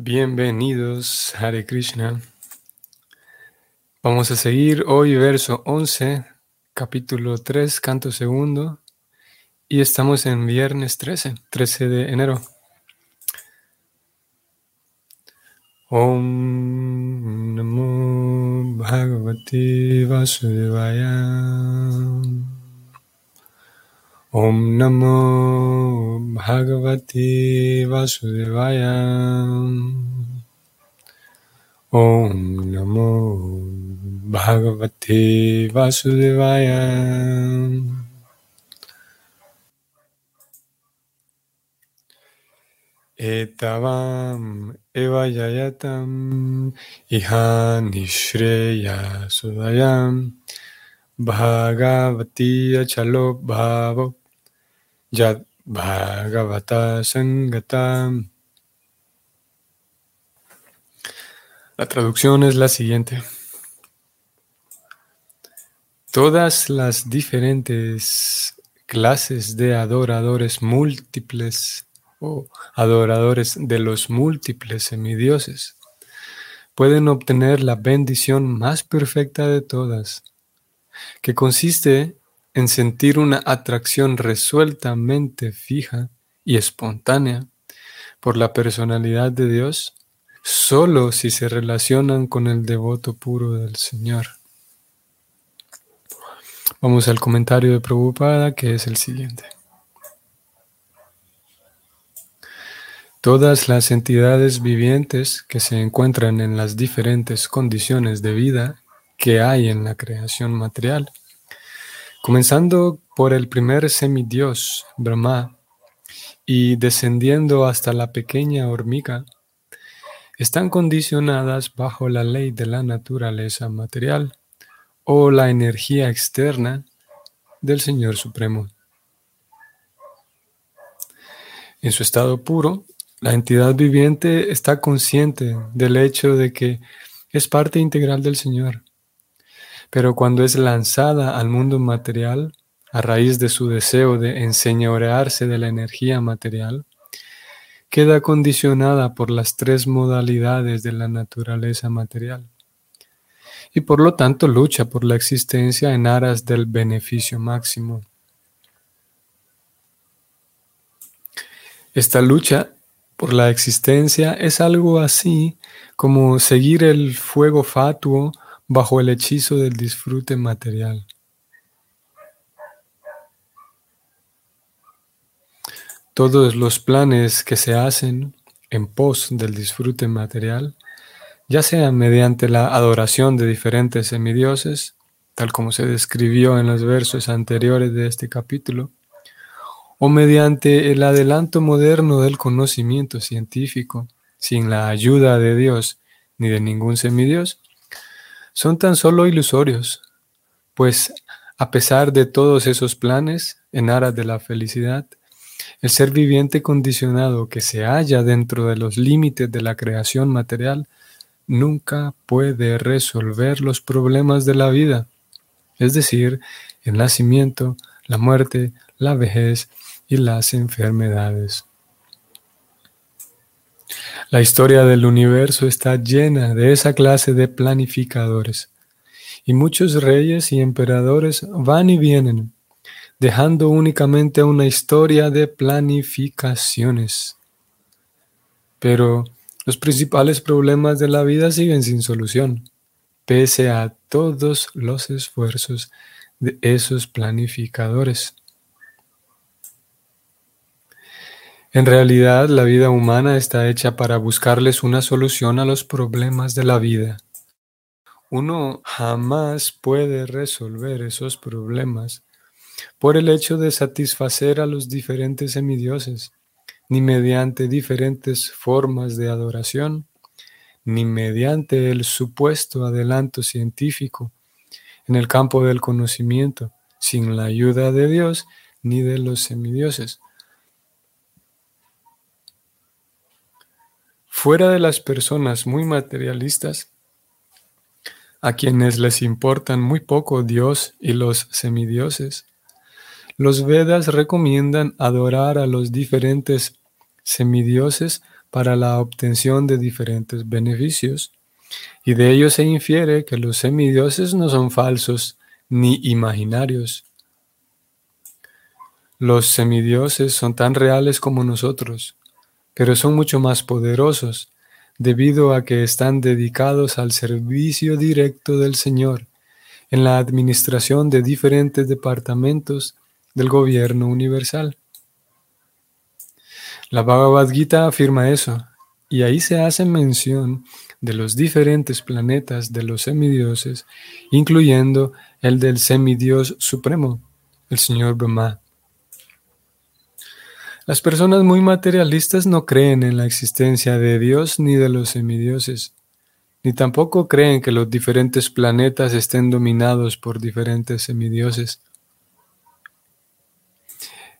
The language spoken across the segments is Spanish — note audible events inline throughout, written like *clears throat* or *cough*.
Bienvenidos, Hare Krishna. Vamos a seguir hoy verso 11, capítulo 3, canto segundo, y estamos en viernes 13, 13 de enero. Om Namo Bhagavate Vasudevaya. Om Namo Bhagavate Vasudevaya. Om Namo Bhagavate Vasudevaya. Etavam evayayatam iha nishreya sudayam bhagavati achalo bhavo yad bhagavata sangatam. La traducción es la siguiente. Todas las diferentes clases de adoradores múltiples o adoradores de los múltiples semidioses pueden obtener la bendición más perfecta de todas, que consiste en sentir una atracción resueltamente fija y espontánea por la personalidad de Dios, solo si se relacionan con el devoto puro del Señor. Vamos al comentario de Prabhupada, que es el siguiente. Todas las entidades vivientes que se encuentran en las diferentes condiciones de vida que hay en la creación material, comenzando por el primer semidios, Brahma, y descendiendo hasta la pequeña hormiga, están condicionadas bajo la ley de la naturaleza material o la energía externa del Señor Supremo. En su estado puro, la entidad viviente está consciente del hecho de que es parte integral del Señor. Pero cuando es lanzada al mundo material, a raíz de su deseo de enseñorearse de la energía material, queda condicionada por las tres modalidades de la naturaleza material y por lo tanto lucha por la existencia en aras del beneficio máximo. Esta lucha por la existencia es algo así como seguir el fuego fatuo bajo el hechizo del disfrute material. Todos los planes que se hacen en pos del disfrute material, ya sea mediante la adoración de diferentes semidioses, tal como se describió en los versos anteriores de este capítulo, o mediante el adelanto moderno del conocimiento científico, sin la ayuda de Dios ni de ningún semidios, son tan solo ilusorios, pues a pesar de todos esos planes en aras de la felicidad, el ser viviente condicionado que se halla dentro de los límites de la creación material nunca puede resolver los problemas de la vida, es decir, el nacimiento, la muerte, la vejez y las enfermedades. La historia del universo está llena de esa clase de planificadores, y muchos reyes y emperadores van y vienen, dejando únicamente una historia de planificaciones. Pero los principales problemas de la vida siguen sin solución, pese a todos los esfuerzos de esos planificadores. En realidad, la vida humana está hecha para buscarles una solución a los problemas de la vida. Uno jamás puede resolver esos problemas por el hecho de satisfacer a los diferentes semidioses, ni mediante diferentes formas de adoración, ni mediante el supuesto adelanto científico en el campo del conocimiento, sin la ayuda de Dios ni de los semidioses. Fuera de las personas muy materialistas, a quienes les importan muy poco Dios y los semidioses, los Vedas recomiendan adorar a los diferentes semidioses para la obtención de diferentes beneficios, y de ello se infiere que los semidioses no son falsos ni imaginarios. Los semidioses son tan reales como nosotros, pero son mucho más poderosos debido a que están dedicados al servicio directo del Señor en la administración de diferentes departamentos del gobierno universal. La Bhagavad Gita afirma eso, y ahí se hace mención de los diferentes planetas de los semidioses, incluyendo el del semidios supremo, el señor Brahma. Las personas muy materialistas no creen en la existencia de Dios ni de los semidioses, ni tampoco creen que los diferentes planetas estén dominados por diferentes semidioses.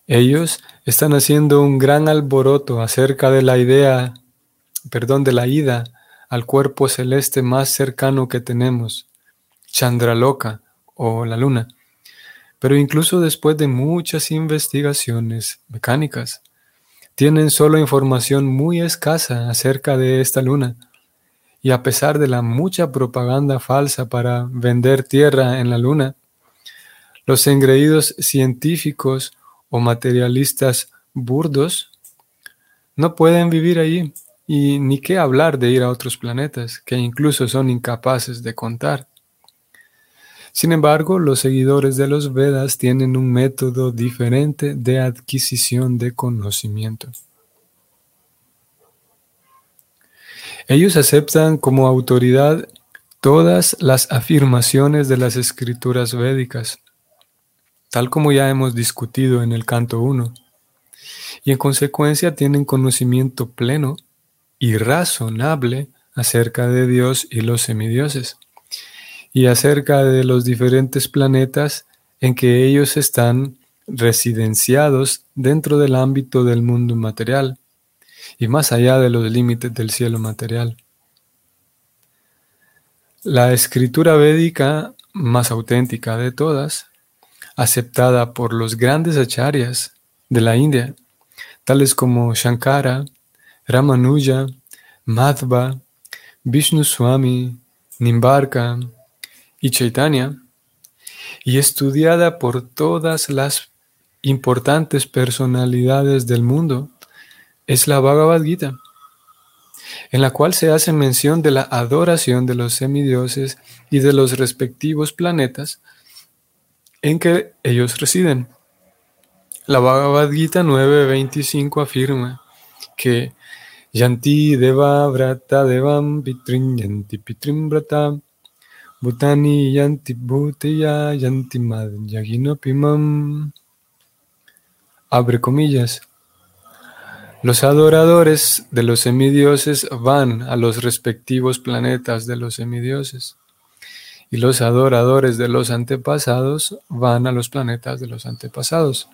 Ellos están haciendo un gran alboroto acerca de la idea, perdón, de la ida al cuerpo celeste más cercano que tenemos, Chandraloka o la luna. Pero incluso después de muchas investigaciones mecánicas, tienen solo información muy escasa acerca de esta luna. Y a pesar de la mucha propaganda falsa para vender tierra en la luna, los engreídos científicos o materialistas burdos no pueden vivir allí y ni qué hablar de ir a otros planetas que incluso son incapaces de contar. Sin embargo, los seguidores de los Vedas tienen un método diferente de adquisición de conocimiento. Ellos aceptan como autoridad todas las afirmaciones de las escrituras védicas, tal como ya hemos discutido en el canto 1, y en consecuencia tienen conocimiento pleno y razonable acerca de Dios y los semidioses y acerca de los diferentes planetas en que ellos están residenciados dentro del ámbito del mundo material y más allá de los límites del cielo material. La escritura védica más auténtica de todas, aceptada por los grandes acharyas de la India, tales como Shankara, Ramanuja, Madhva, Vishnu Swami, Nimbarka, y Chaitanya, y estudiada por todas las importantes personalidades del mundo, es la Bhagavad Gita, en la cual se hace mención de la adoración de los semidioses y de los respectivos planetas en que ellos residen. La Bhagavad Gita 9.25 afirma que Yanti Deva Vrata Devam Pitrin Yanti Pitrim Vrata Bhutani yanti bhutiya yanti. Abre comillas. Los adoradores de los semidioses van a los respectivos planetas de los semidioses. Y los adoradores de los antepasados van a los planetas de los antepasados.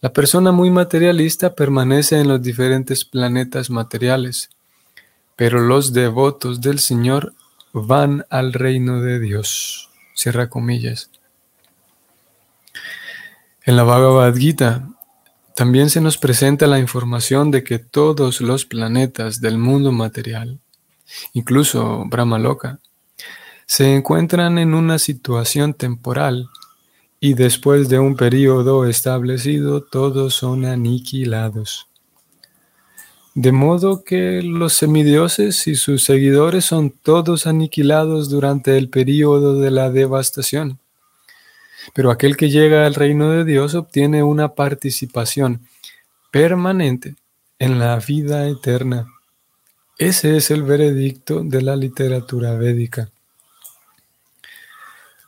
La persona muy materialista permanece en los diferentes planetas materiales, pero los devotos del Señor van al reino de Dios. Cierra comillas. En la Bhagavad Gita también se nos presenta la información de que todos los planetas del mundo material, incluso Brahma Loka, se encuentran en una situación temporal y después de un periodo establecido todos son aniquilados. De modo que los semidioses y sus seguidores son todos aniquilados durante el período de la devastación. Pero aquel que llega al reino de Dios obtiene una participación permanente en la vida eterna. Ese es el veredicto de la literatura védica.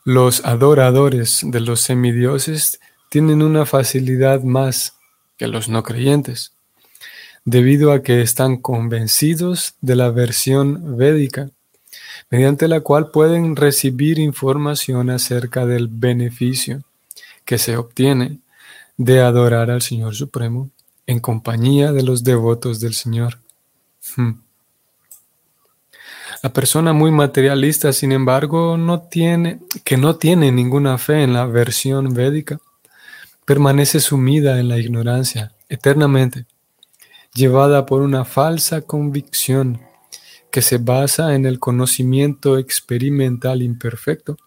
Los adoradores de los semidioses tienen una facilidad más que los no creyentes debido a que están convencidos de la versión védica, mediante la cual pueden recibir información acerca del beneficio que se obtiene de adorar al Señor Supremo en compañía de los devotos del Señor. Hmm. La persona muy materialista, sin embargo, no tiene, que no tiene ninguna fe en la versión védica, permanece sumida en la ignorancia eternamente llevada por una falsa convicción que se basa en el conocimiento experimental imperfecto,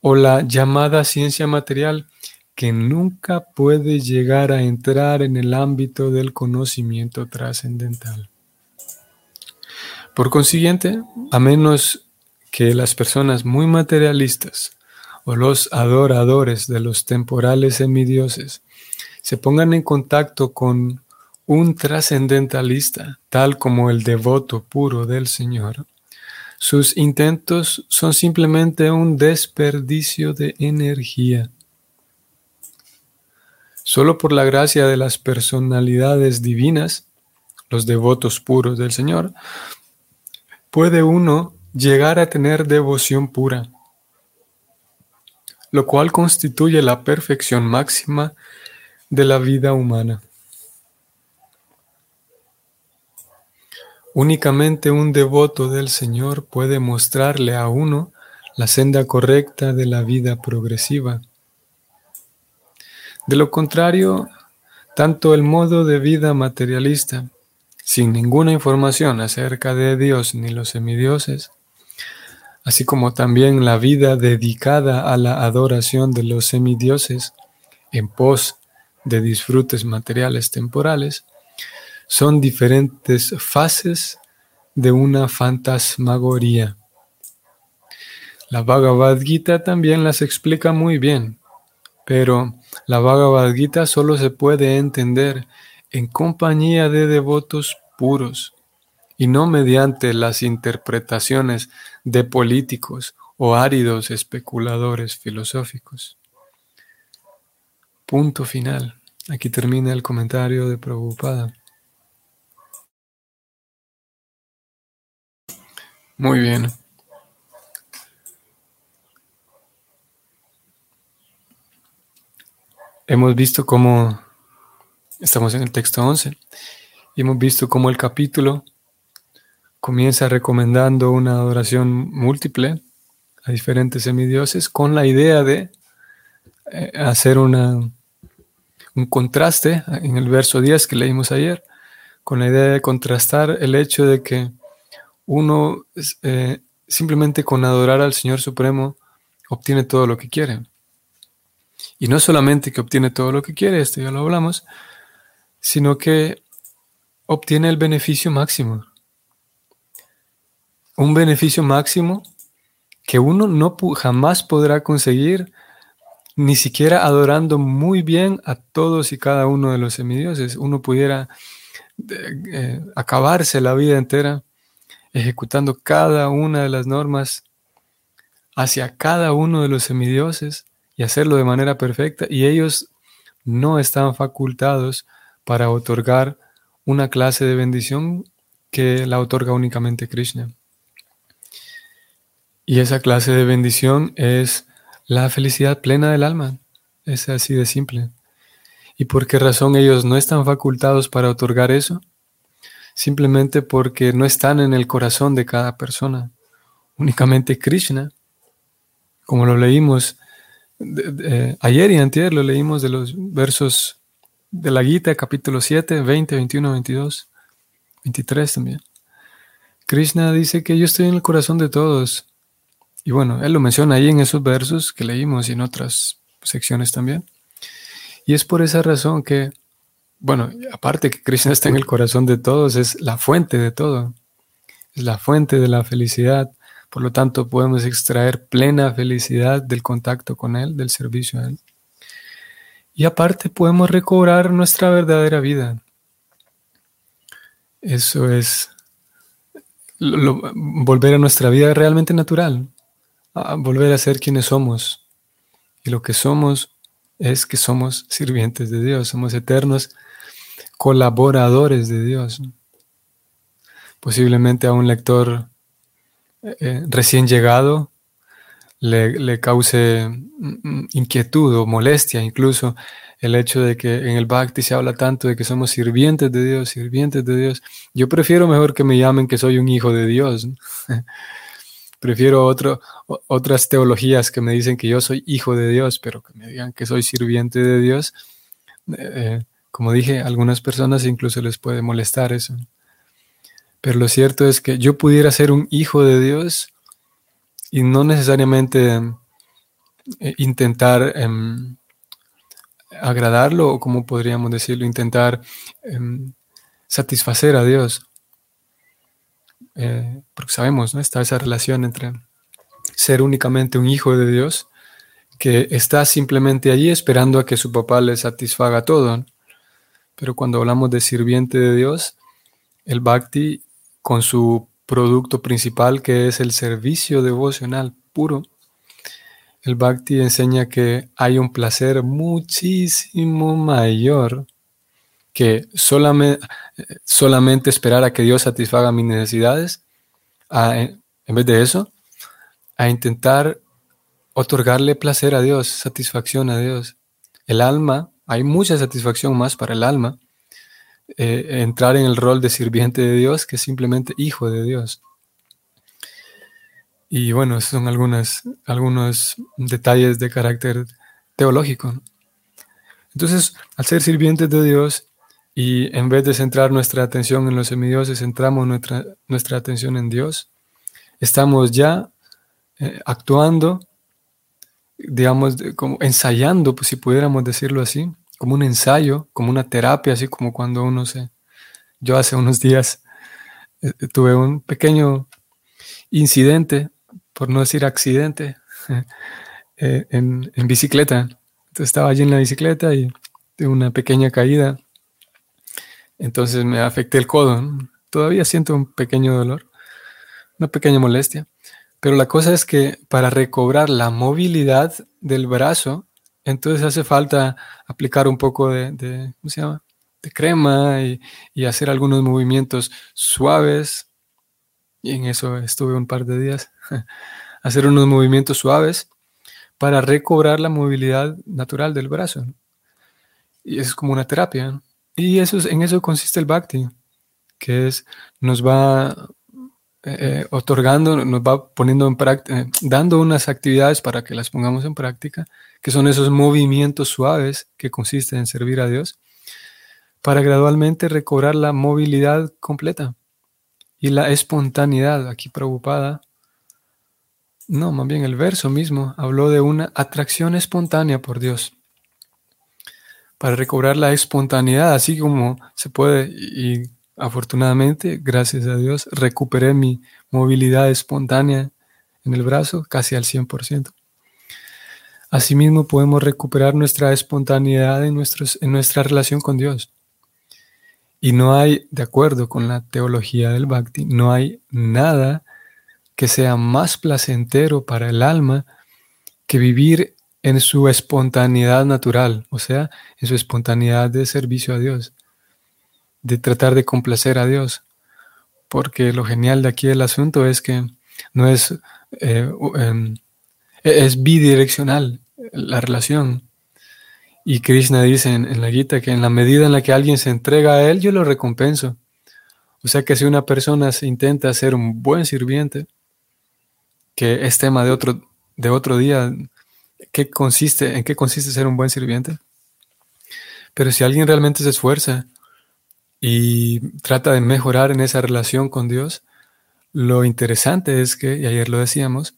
o la llamada ciencia material que nunca puede llegar a entrar en el ámbito del conocimiento trascendental. Por consiguiente, a menos que las personas muy materialistas o los adoradores de los temporales semidioses se pongan en contacto con un trascendentalista, tal como el devoto puro del Señor, sus intentos son simplemente un desperdicio de energía. Solo por la gracia de las personalidades divinas, los devotos puros del Señor, puede uno llegar a tener devoción pura, lo cual constituye la perfección máxima de la vida humana. Únicamente un devoto del Señor puede mostrarle a uno la senda correcta de la vida progresiva. De lo contrario, tanto el modo de vida materialista, sin ninguna información acerca de Dios ni los semidioses, así como también la vida dedicada a la adoración de los semidioses en pos de disfrutes materiales temporales, son diferentes fases de una fantasmagoría. La Bhagavad Gita también las explica muy bien, pero la Bhagavad Gita solo se puede entender en compañía de devotos puros y no mediante las interpretaciones de políticos o áridos especuladores filosóficos. Punto final. Aquí termina el comentario de Prabhupada. Muy bien. Hemos visto cómo, estamos en el texto 11, y hemos visto cómo el capítulo comienza recomendando una adoración múltiple a diferentes semidioses con la idea de eh, hacer una, un contraste en el verso 10 que leímos ayer, con la idea de contrastar el hecho de que uno eh, simplemente con adorar al Señor Supremo obtiene todo lo que quiere. Y no solamente que obtiene todo lo que quiere, esto ya lo hablamos, sino que obtiene el beneficio máximo. Un beneficio máximo que uno no jamás podrá conseguir ni siquiera adorando muy bien a todos y cada uno de los semidioses. Uno pudiera eh, acabarse la vida entera ejecutando cada una de las normas hacia cada uno de los semidioses y hacerlo de manera perfecta, y ellos no están facultados para otorgar una clase de bendición que la otorga únicamente Krishna. Y esa clase de bendición es la felicidad plena del alma. Es así de simple. ¿Y por qué razón ellos no están facultados para otorgar eso? Simplemente porque no están en el corazón de cada persona. Únicamente Krishna, como lo leímos ayer y antes, lo leímos de los versos de la Gita, capítulo 7, 20, 21, 22, 23 también. Krishna dice que yo estoy en el corazón de todos. Y bueno, él lo menciona ahí en esos versos que leímos y en otras secciones también. Y es por esa razón que bueno, aparte que Krishna está en el corazón de todos, es la fuente de todo, es la fuente de la felicidad. Por lo tanto, podemos extraer plena felicidad del contacto con Él, del servicio a Él. Y aparte podemos recobrar nuestra verdadera vida. Eso es volver a nuestra vida realmente natural, volver a ser quienes somos. Y lo que somos es que somos sirvientes de Dios, somos eternos colaboradores de Dios. Posiblemente a un lector eh, eh, recién llegado le, cause mm, mm, inquietud o molestia incluso el hecho de que en el Bhakti se habla tanto de que somos sirvientes de Dios, sirvientes de Dios. Yo prefiero mejor que me llamen que soy un hijo de Dios. *laughs* prefiero otras teologías que me dicen que yo soy hijo de Dios, pero que me digan que soy sirviente de Dios. Eh, como dije, a algunas personas incluso les puede molestar eso. Pero lo cierto es que yo pudiera ser un hijo de Dios y no necesariamente eh, intentar em, agradarlo o como podríamos decirlo, intentar em, satisfacer a Dios. Eh, porque sabemos, ¿no? Está esa relación entre ser únicamente un hijo de Dios que está simplemente allí esperando a que su papá le satisfaga todo. Pero cuando hablamos de sirviente de Dios, el bhakti con su producto principal que es el servicio devocional puro, el bhakti enseña que hay un placer muchísimo mayor que solamente, solamente esperar a que Dios satisfaga mis necesidades, en vez de eso, a intentar otorgarle placer a Dios, satisfacción a Dios. El alma, hay mucha satisfacción más para el alma, eh, entrar en el rol de sirviente de Dios que simplemente hijo de Dios. Y bueno, son algunos detalles de carácter teológico. Entonces, al ser sirvientes de Dios y en vez de centrar nuestra atención en los semidioses, centramos nuestra, nuestra atención en Dios, estamos ya eh, actuando, digamos, como ensayando, pues si pudiéramos decirlo así, como un ensayo, como una terapia, así como cuando uno se... Yo hace unos días eh, tuve un pequeño incidente, por no decir accidente, *laughs* eh, en, en, bicicleta. Entonces estaba allí en la bicicleta y tuve una pequeña caída. Entonces me afecté el codo. Todavía siento un pequeño dolor, una pequeña molestia. Pero la cosa es que para recobrar la movilidad del brazo, entonces hace falta aplicar un poco de, ¿cómo se llama? de crema y, hacer algunos movimientos suaves. Y en eso estuve un par de días. *laughs* hacer unos movimientos suaves para recobrar la movilidad natural del brazo. Y es como una terapia. Y eso en eso consiste el bhakti, que es, nos va eh, otorgando, nos va poniendo en práctica, eh, dando unas actividades para que las pongamos en práctica, que son esos movimientos suaves que consisten en servir a Dios, para gradualmente recobrar la movilidad completa y la espontaneidad. Aquí preocupada, no, más bien el verso mismo habló de una atracción espontánea por Dios. Para recobrar la espontaneidad, así como se puede, y Afortunadamente, gracias a Dios, recuperé mi movilidad espontánea en el brazo casi al 100%. Asimismo, podemos recuperar nuestra espontaneidad en, en nuestra relación con Dios. Y no hay, de acuerdo con la teología del Bhakti, no hay nada que sea más placentero para el alma que vivir en su espontaneidad natural, o sea, en su espontaneidad de servicio a Dios de tratar de complacer a Dios. Porque lo genial de aquí el asunto es que no es, eh, em, e-, es bidireccional la relación. Y Krishna dice en, la Gita que en la medida en la que alguien se entrega a él, yo lo recompenso. O sea que si una persona se intenta ser un buen sirviente, que es tema de otro, de otro día, ¿qué consiste, ¿en qué consiste ser un buen sirviente? Pero si alguien realmente se esfuerza y trata de mejorar en esa relación con Dios, lo interesante es que, y ayer lo decíamos,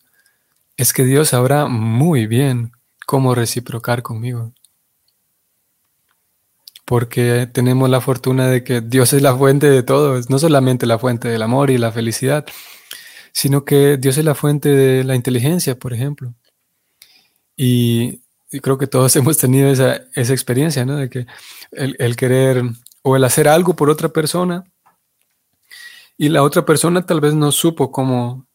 es que Dios sabrá muy bien cómo reciprocar conmigo. Porque tenemos la fortuna de que Dios es la fuente de todo, no solamente la fuente del amor y la felicidad, sino que Dios es la fuente de la inteligencia, por ejemplo. Y, creo que todos *laughs* hemos tenido esa, experiencia, ¿no? De que el querer o el hacer algo por otra persona y la otra persona tal vez no supo cómo,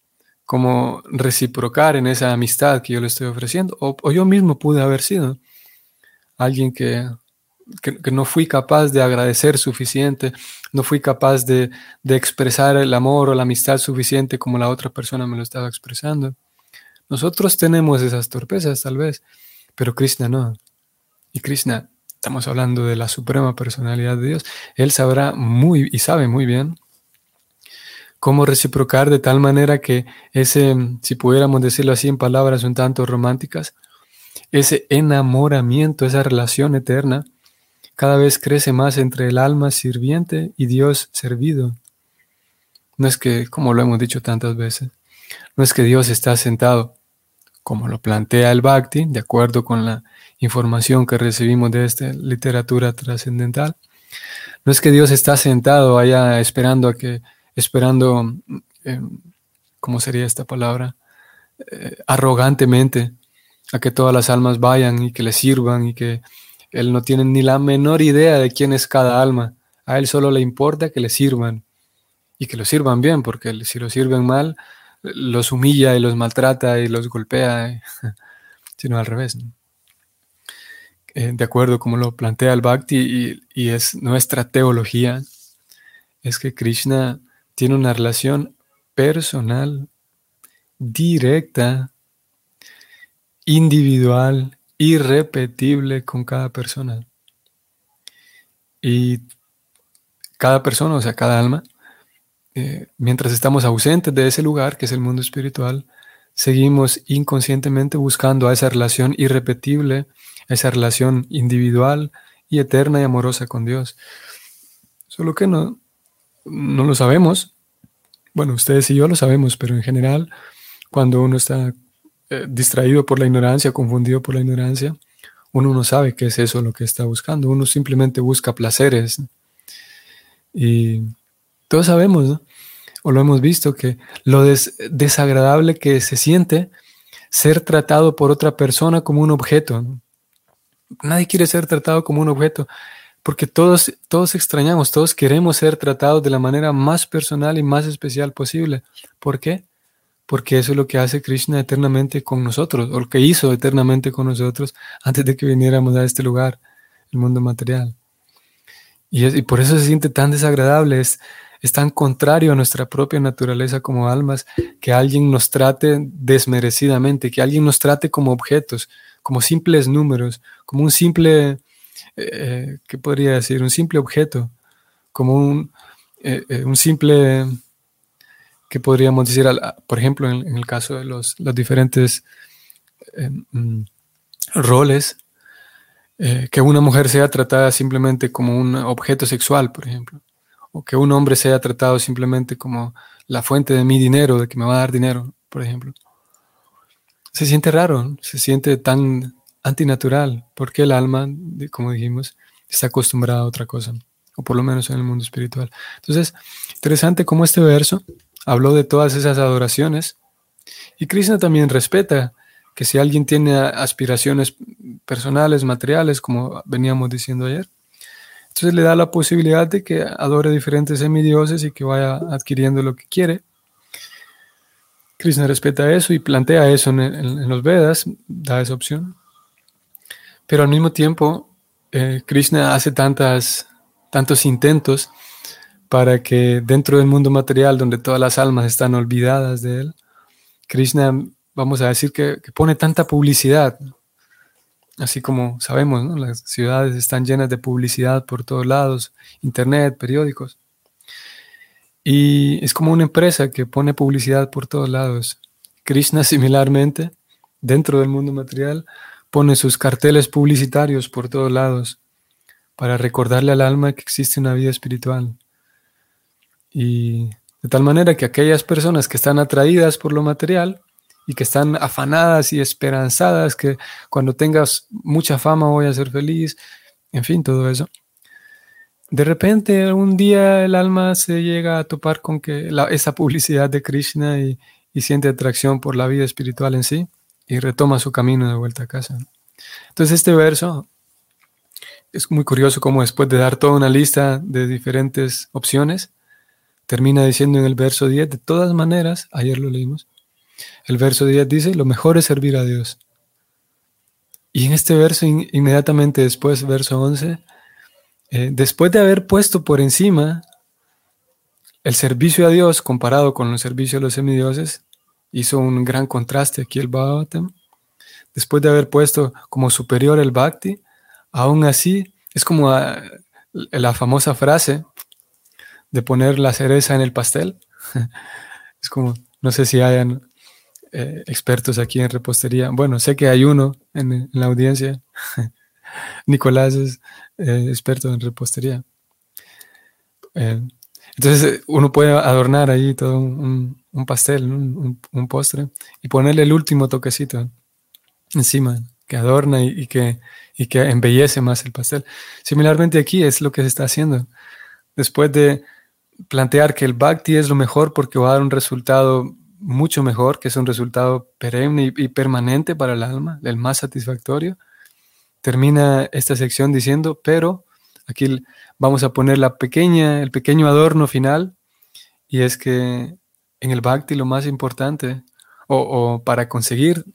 cómo reciprocar en esa amistad que yo le estoy ofreciendo, o, yo mismo pude haber sido alguien que, que, no fui capaz de agradecer suficiente, no fui capaz de, de expresar el amor o la amistad suficiente como la otra persona me lo estaba expresando. Nosotros tenemos esas torpezas tal vez, pero Krishna no. Y Krishna estamos hablando de la suprema personalidad de Dios, Él sabrá muy y sabe muy bien cómo reciprocar de tal manera que ese, si pudiéramos decirlo así en palabras un tanto románticas, ese enamoramiento, esa relación eterna, cada vez crece más entre el alma sirviente y Dios servido. No es que, como lo hemos dicho tantas veces, no es que Dios está sentado, como lo plantea el Bhakti, de acuerdo con la información que recibimos de esta literatura trascendental. No es que Dios está sentado allá esperando a que, esperando, eh, ¿cómo sería esta palabra? Eh, arrogantemente a que todas las almas vayan y que le sirvan y que Él no tiene ni la menor idea de quién es cada alma. A Él solo le importa que le sirvan y que lo sirvan bien, porque si lo sirven mal, los humilla y los maltrata y los golpea, *laughs* sino al revés. Eh, de acuerdo como lo plantea el Bhakti y, es nuestra teología, es que Krishna tiene una relación personal, directa, individual, irrepetible con cada persona. Y cada persona, o sea, cada alma, eh, mientras estamos ausentes de ese lugar, que es el mundo espiritual, seguimos inconscientemente buscando a esa relación irrepetible, a esa relación individual y eterna y amorosa con Dios. Solo que no, no lo sabemos. Bueno, ustedes y yo lo sabemos, pero en general, cuando uno está eh, distraído por la ignorancia, confundido por la ignorancia, uno no sabe qué es eso lo que está buscando. Uno simplemente busca placeres. Y todos sabemos, ¿no? O lo hemos visto, que lo desagradable que se siente ser tratado por otra persona como un objeto. Nadie quiere ser tratado como un objeto, porque todos, todos extrañamos, todos queremos ser tratados de la manera más personal y más especial posible. ¿Por qué? Porque eso es lo que hace Krishna eternamente con nosotros, o lo que hizo eternamente con nosotros antes de que viniéramos a este lugar, el mundo material. Y, y por eso se siente tan desagradable. Es, es tan contrario a nuestra propia naturaleza como almas que alguien nos trate desmerecidamente, que alguien nos trate como objetos, como simples números, como un simple, eh, ¿qué podría decir? Un simple objeto, como un, eh, eh, simple, ¿qué podríamos decir? Por ejemplo, en, el caso de los, diferentes mm, roles, que una mujer sea tratada simplemente como un objeto sexual, por ejemplo que un hombre sea tratado simplemente como la fuente de mi dinero, de que me va a dar dinero, por ejemplo. Se siente raro, se siente tan antinatural, porque el alma, como dijimos, está acostumbrada a otra cosa, o por lo menos en el mundo espiritual. Entonces, interesante cómo este verso habló de todas esas adoraciones, y Krishna también respeta que si alguien tiene aspiraciones personales, materiales, como veníamos diciendo ayer, entonces le da la posibilidad de que adore diferentes semidioses y que vaya adquiriendo lo que quiere. Krishna respeta eso y plantea eso en, los Vedas, da esa opción. Pero al mismo tiempo, eh, Krishna hace tantas, tantos intentos para que dentro del mundo material, donde todas las almas están olvidadas de él, Krishna, vamos a decir que, que pone tanta publicidad, Así como sabemos, las ciudades están llenas de publicidad por todos lados, internet, periódicos. Y es como una empresa que pone publicidad por todos lados. Krishna *laughs* similarmente, dentro del mundo material, pone sus carteles publicitarios por todos lados para recordarle al alma que existe una vida espiritual. Y de tal manera que aquellas personas que están atraídas por lo material y que están afanadas y esperanzadas que cuando tengas mucha fama voy a ser feliz, en fin, todo eso. De repente, un día el alma se llega a topar con que esa publicidad de Krishna y, siente atracción por la vida espiritual en sí y retoma su camino de vuelta a casa. Entonces, este verso es muy curioso cómo después de dar toda una lista de diferentes opciones, termina diciendo en el verso 10, de todas maneras, ayer lo leímos, el verso 10 dice, lo mejor es servir a Dios. Y en este verso, inmediatamente después, verso 11, eh, después de haber puesto por encima el servicio a Dios comparado con el servicio a los semidioses, hizo un gran contraste aquí el Bhagavatam. Después de haber puesto como superior el Bhakti, aún así es como ah, la famosa frase de poner la cereza en el pastel. *laughs* es como, no sé si hayan eh, expertos aquí en repostería. Bueno, sé que hay uno en, la audiencia. *laughs* Nicolás es eh, experto en repostería. Eh, entonces uno puede adornar ahí todo un, pastel, un, postre, y ponerle el último toquecito encima, que adorna y, que, y que embellece más el pastel. Similarmente aquí es lo que se está haciendo. Después de plantear que el bhakti es lo mejor porque va a dar un resultado mucho mejor, que es un resultado perenne y, permanente para el alma, el más satisfactorio. Termina esta sección diciendo, pero aquí vamos a poner la pequeña, el pequeño adorno final, y es que en el bhakti lo más importante, o, o para conseguir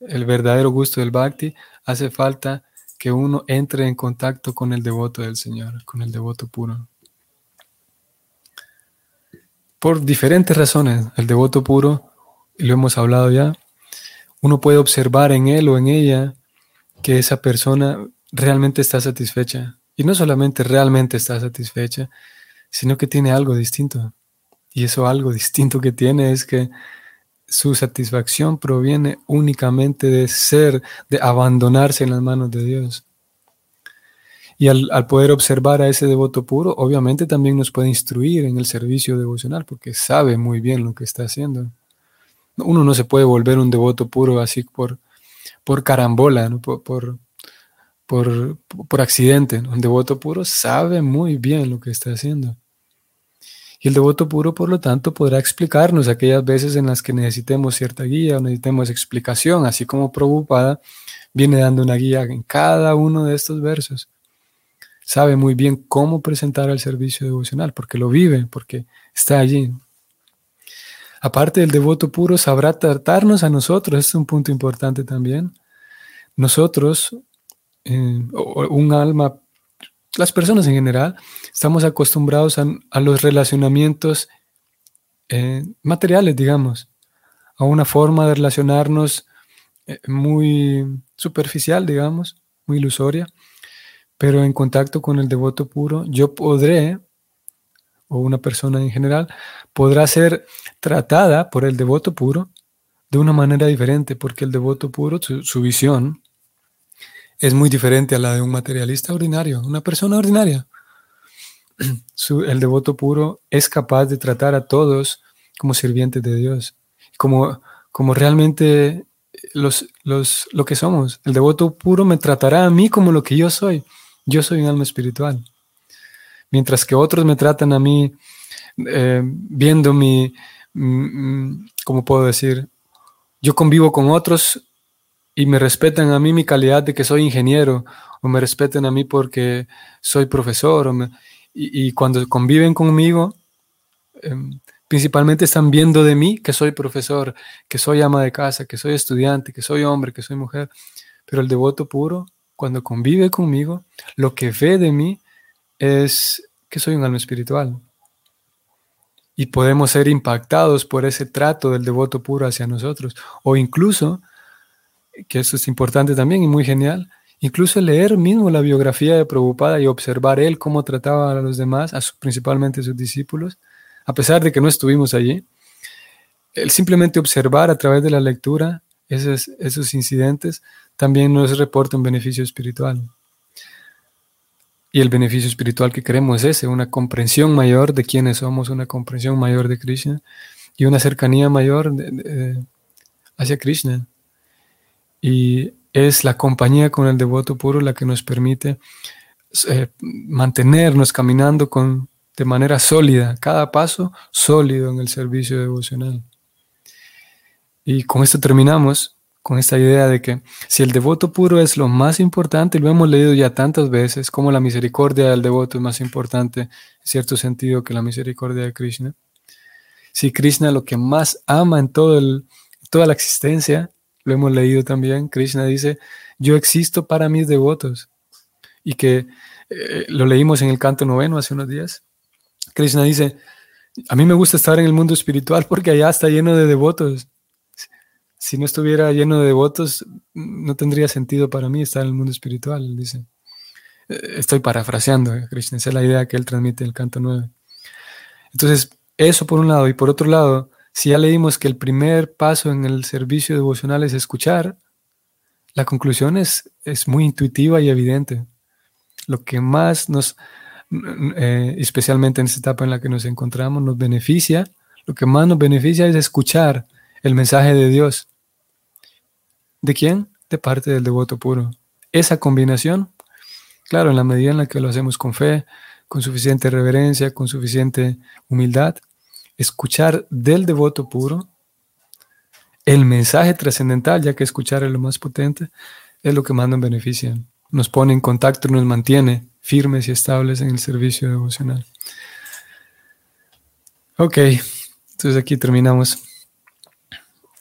el verdadero gusto del bhakti, hace falta que uno entre en contacto con el devoto del Señor, con el devoto puro por diferentes razones. El devoto puro, lo hemos hablado ya, uno puede observar en él o en ella que esa persona realmente está satisfecha. Y no solamente realmente está satisfecha, sino que tiene algo distinto. Y eso algo distinto que tiene es que su satisfacción proviene únicamente de ser, de abandonarse en las manos de Dios. Y al, poder observar a ese devoto puro, obviamente también nos puede instruir en el servicio devocional, porque sabe muy bien lo que está haciendo. Uno no se puede volver un devoto puro así por, por carambola, por, por, por, accidente. Un devoto puro sabe muy bien lo que está haciendo. Y el devoto puro, por lo tanto, podrá explicarnos aquellas veces en las que necesitemos cierta guía o necesitemos explicación, así como Prabhupada viene dando una guía en cada uno de estos versos sabe muy bien cómo presentar el servicio devocional, porque lo vive, porque está allí. Aparte del devoto puro, sabrá tratarnos a nosotros, este es un punto importante también. Nosotros, eh, un alma, las personas en general, estamos acostumbrados a, los relacionamientos eh, materiales, digamos, a una forma de relacionarnos eh, muy superficial, digamos, muy ilusoria. Pero en contacto con el devoto puro, yo podré, o una persona en general, podrá ser tratada por el devoto puro de una manera diferente, porque el devoto puro, su, visión, es muy diferente a la de un materialista ordinario, una persona ordinaria. *clears throat* el devoto puro es capaz de tratar a todos como sirvientes de Dios, como, como realmente los, los, lo que somos. El devoto puro me tratará a mí como lo que yo soy. Yo soy un alma espiritual. Mientras que otros me tratan a mí eh, viendo mi, mm, ¿cómo puedo decir? Yo convivo con otros y me respetan a mí mi calidad de que soy ingeniero o me respetan a mí porque soy profesor y, cuando conviven conmigo, em, principalmente están viendo de mí que soy profesor, que soy ama de casa, que soy estudiante, que soy hombre, que soy mujer, pero el devoto puro cuando convive conmigo, lo que ve de mí es que soy un alma espiritual. Y podemos ser impactados por ese trato del devoto puro hacia nosotros. O incluso, que eso es importante también y muy genial, incluso leer mismo la biografía de Prabhupada y observar él cómo trataba a los demás, a principalmente a sus discípulos, a pesar de que no estuvimos allí. El simplemente observar a través de la lectura esos, esos incidentes también nos reporta un beneficio espiritual. Y el beneficio espiritual que queremos es ese, una comprensión mayor de quiénes somos, una comprensión mayor de Krishna y una cercanía mayor hacia Krishna. Y es la compañía con el devoto puro la que nos permite eh, mantenernos caminando con, de manera sólida, cada paso sólido en el servicio devocional. Y con esto terminamos con esta idea de que si el devoto puro es lo más importante, lo hemos leído ya tantas veces, como la misericordia del devoto es más importante en cierto sentido que la misericordia de Krishna. Si Krishna lo que más ama en todo el, toda la existencia, lo hemos leído también, Krishna dice, yo existo para mis devotos. Y que eh, lo leímos en el canto noveno hace unos días. Krishna dice, a mí me gusta estar en el mundo espiritual porque allá está lleno de devotos si no estuviera lleno de devotos, no tendría sentido para mí estar en el mundo espiritual, dice. Eh, estoy parafraseando, eh, Krishna, esa es la idea que él transmite en el canto 9. Entonces, eso por un lado, y por otro lado, si ya leímos que el primer paso en el servicio devocional es escuchar, la conclusión es, es muy intuitiva y evidente. lo que más nos, eh, especialmente en esta etapa en la que nos encontramos, nos beneficia, lo que más nos beneficia es escuchar el mensaje de Dios. ¿De quién? De parte del devoto puro. Esa combinación, claro, en la medida en la que lo hacemos con fe, con suficiente reverencia, con suficiente humildad, escuchar del devoto puro el mensaje trascendental, ya que escuchar es lo más potente, es lo que más nos beneficia. Nos pone en contacto, nos mantiene firmes y estables en el servicio devocional. Ok, entonces aquí terminamos.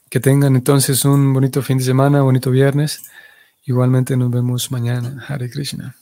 Que tengan entonces un bonito fin de semana, bonito viernes. Igualmente nos vemos mañana. Hare Krishna.